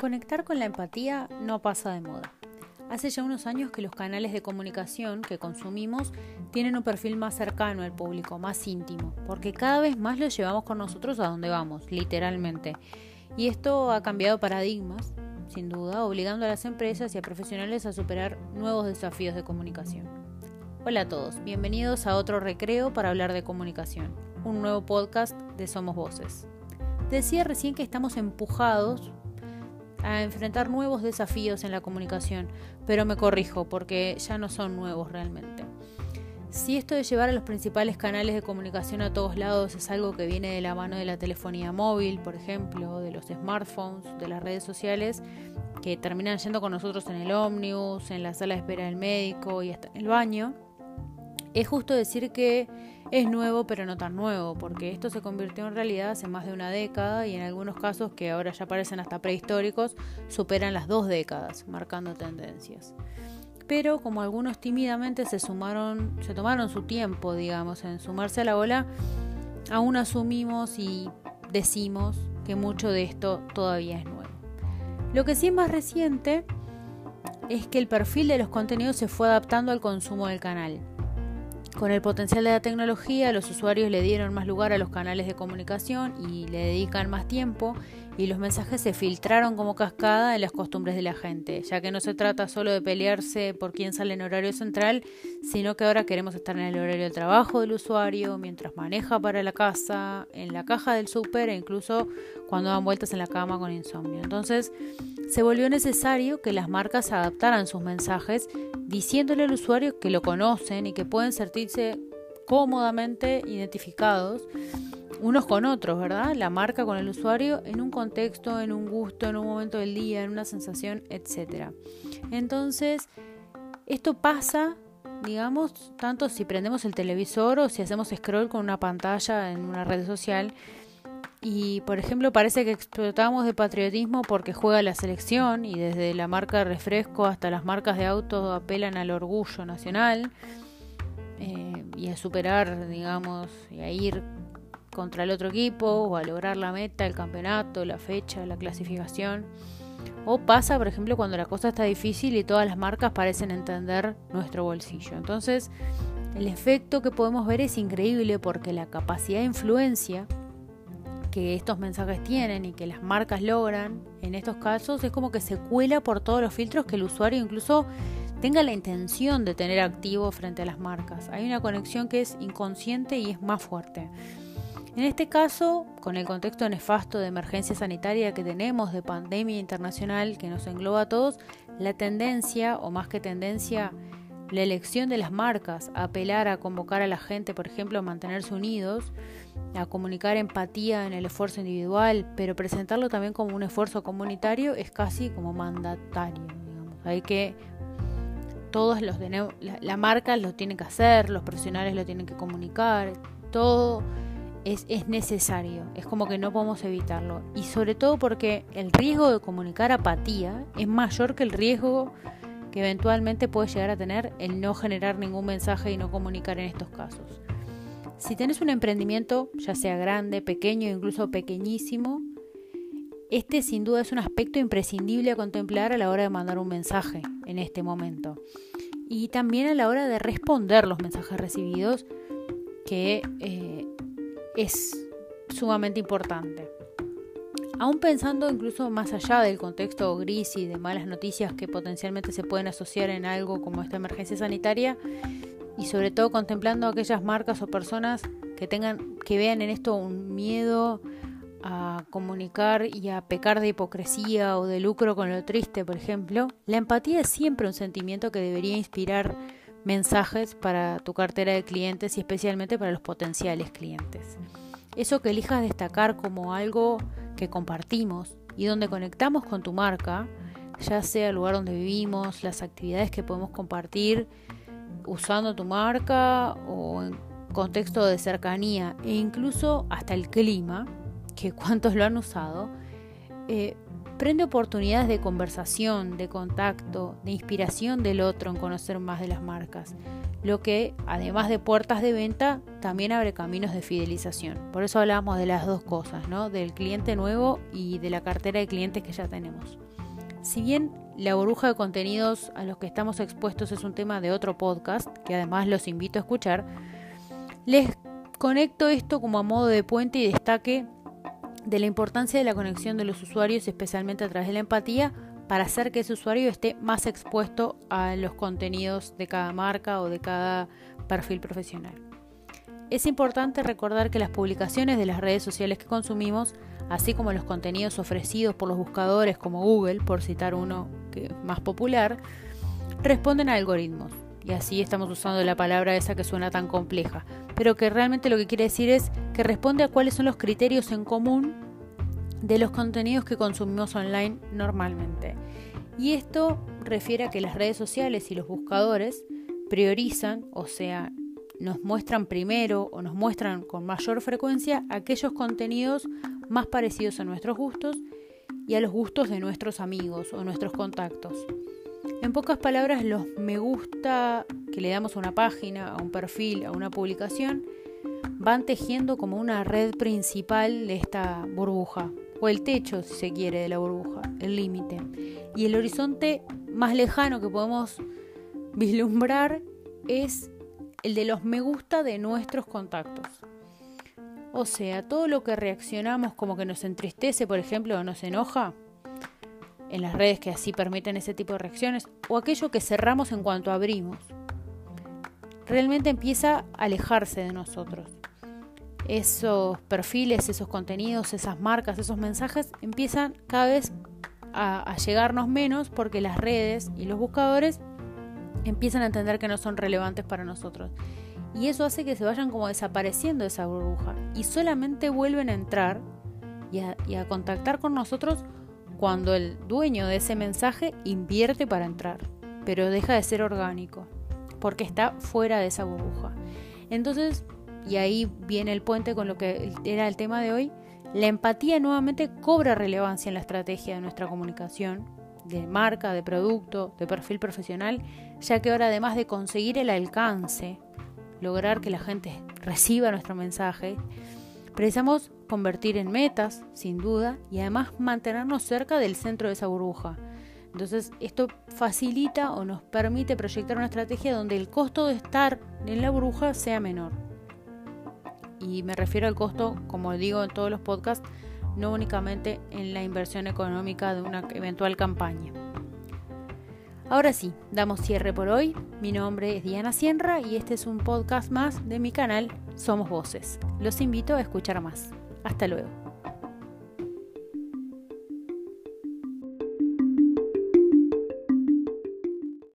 Conectar con la empatía no pasa de moda. Hace ya unos años que los canales de comunicación que consumimos tienen un perfil más cercano al público, más íntimo, porque cada vez más los llevamos con nosotros a donde vamos, literalmente. Y esto ha cambiado paradigmas, sin duda, obligando a las empresas y a profesionales a superar nuevos desafíos de comunicación. Hola a todos, bienvenidos a otro recreo para hablar de comunicación, un nuevo podcast de Somos Voces. Decía recién que estamos empujados a enfrentar nuevos desafíos en la comunicación, pero me corrijo porque ya no son nuevos realmente. Si esto de llevar a los principales canales de comunicación a todos lados es algo que viene de la mano de la telefonía móvil, por ejemplo, de los smartphones, de las redes sociales, que terminan yendo con nosotros en el ómnibus, en la sala de espera del médico y hasta en el baño, es justo decir que es nuevo pero no tan nuevo, porque esto se convirtió en realidad hace más de una década y en algunos casos que ahora ya parecen hasta prehistóricos, superan las dos décadas, marcando tendencias. Pero como algunos tímidamente se sumaron, se tomaron su tiempo, digamos, en sumarse a la ola, aún asumimos y decimos que mucho de esto todavía es nuevo. Lo que sí es más reciente es que el perfil de los contenidos se fue adaptando al consumo del canal. Con el potencial de la tecnología, los usuarios le dieron más lugar a los canales de comunicación y le dedican más tiempo y los mensajes se filtraron como cascada en las costumbres de la gente, ya que no se trata solo de pelearse por quién sale en horario central, sino que ahora queremos estar en el horario de trabajo del usuario, mientras maneja para la casa, en la caja del súper e incluso cuando dan vueltas en la cama con insomnio. Entonces, se volvió necesario que las marcas adaptaran sus mensajes diciéndole al usuario que lo conocen y que pueden sentirse cómodamente identificados unos con otros, ¿verdad? La marca con el usuario en un contexto, en un gusto, en un momento del día, en una sensación, etc. Entonces, esto pasa, digamos, tanto si prendemos el televisor o si hacemos scroll con una pantalla en una red social. Y, por ejemplo, parece que explotamos de patriotismo porque juega la selección y desde la marca de refresco hasta las marcas de autos apelan al orgullo nacional eh, y a superar, digamos, y a ir contra el otro equipo o a lograr la meta, el campeonato, la fecha, la clasificación. O pasa, por ejemplo, cuando la cosa está difícil y todas las marcas parecen entender nuestro bolsillo. Entonces, el efecto que podemos ver es increíble porque la capacidad de influencia que estos mensajes tienen y que las marcas logran en estos casos es como que se cuela por todos los filtros que el usuario incluso tenga la intención de tener activo frente a las marcas. Hay una conexión que es inconsciente y es más fuerte. En este caso, con el contexto nefasto de emergencia sanitaria que tenemos, de pandemia internacional que nos engloba a todos, la tendencia, o más que tendencia, la elección de las marcas a apelar a convocar a la gente, por ejemplo, a mantenerse unidos, a comunicar empatía en el esfuerzo individual, pero presentarlo también como un esfuerzo comunitario es casi como mandatario. Hay que todos los la, la marca lo tiene que hacer, los profesionales lo tienen que comunicar, todo es, necesario, es como que no podemos evitarlo. Y sobre todo porque el riesgo de comunicar apatía es mayor que el riesgo que eventualmente puede llegar a tener el no generar ningún mensaje y no comunicar en estos casos. Si tenés un emprendimiento, ya sea grande, pequeño, incluso pequeñísimo, este sin duda es un aspecto imprescindible a contemplar a la hora de mandar un mensaje en este momento. Y también a la hora de responder los mensajes recibidos, que eh, es sumamente importante. Aún pensando incluso más allá del contexto gris y de malas noticias que potencialmente se pueden asociar en algo como esta emergencia sanitaria, y sobre todo contemplando aquellas marcas o personas que tengan, que vean en esto un miedo a comunicar y a pecar de hipocresía o de lucro con lo triste, por ejemplo, la empatía es siempre un sentimiento que debería inspirar mensajes para tu cartera de clientes y especialmente para los potenciales clientes. Eso que elijas destacar como algo que compartimos y donde conectamos con tu marca, ya sea el lugar donde vivimos, las actividades que podemos compartir usando tu marca o en contexto de cercanía e incluso hasta el clima, que cuántos lo han usado, eh, desprende oportunidades de conversación, de contacto, de inspiración del otro en conocer más de las marcas, lo que, además de puertas de venta, también abre caminos de fidelización. Por eso hablamos de las dos cosas, ¿no? del cliente nuevo y de la cartera de clientes que ya tenemos. Si bien la burbuja de contenidos a los que estamos expuestos es un tema de otro podcast, que además los invito a escuchar, les conecto esto como a modo de puente y destaque de la importancia de la conexión de los usuarios, especialmente a través de la empatía, para hacer que ese usuario esté más expuesto a los contenidos de cada marca o de cada perfil profesional. Es importante recordar que las publicaciones de las redes sociales que consumimos, así como los contenidos ofrecidos por los buscadores como Google, por citar uno que más popular, responden a algoritmos. Y así estamos usando la palabra esa que suena tan compleja, pero que realmente lo que quiere decir es que responde a cuáles son los criterios en común de los contenidos que consumimos online normalmente. Y esto refiere a que las redes sociales y los buscadores priorizan, o sea, nos muestran primero o nos muestran con mayor frecuencia aquellos contenidos más parecidos a nuestros gustos y a los gustos de nuestros amigos o nuestros contactos. En pocas palabras, los me gusta que le damos a una página, a un perfil, a una publicación, van tejiendo como una red principal de esta burbuja, o el techo, si se quiere, de la burbuja, el límite. Y el horizonte más lejano que podemos vislumbrar es el de los me gusta de nuestros contactos. O sea, todo lo que reaccionamos como que nos entristece, por ejemplo, o nos enoja, en las redes que así permiten ese tipo de reacciones, o aquello que cerramos en cuanto abrimos, realmente empieza a alejarse de nosotros. Esos perfiles, esos contenidos, esas marcas, esos mensajes empiezan cada vez a, a llegarnos menos porque las redes y los buscadores empiezan a entender que no son relevantes para nosotros. Y eso hace que se vayan como desapareciendo esa burbuja y solamente vuelven a entrar y a contactar con nosotros cuando el dueño de ese mensaje invierte para entrar, pero deja de ser orgánico, porque está fuera de esa burbuja. Entonces, y ahí viene el puente con lo que era el tema de hoy, la empatía nuevamente cobra relevancia en la estrategia de nuestra comunicación, de marca, de producto, de perfil profesional, ya que ahora además de conseguir el alcance, lograr que la gente reciba nuestro mensaje, Precisamos convertir en metas, sin duda, y además mantenernos cerca del centro de esa burbuja. Entonces, esto facilita o nos permite proyectar una estrategia donde el costo de estar en la burbuja sea menor. Y me refiero al costo, como digo en todos los podcasts, no únicamente en la inversión económica de una eventual campaña. Ahora sí, damos cierre por hoy. Mi nombre es Diana Sierra y este es un podcast más de mi canal Somos Voces. Los invito a escuchar más. Hasta luego.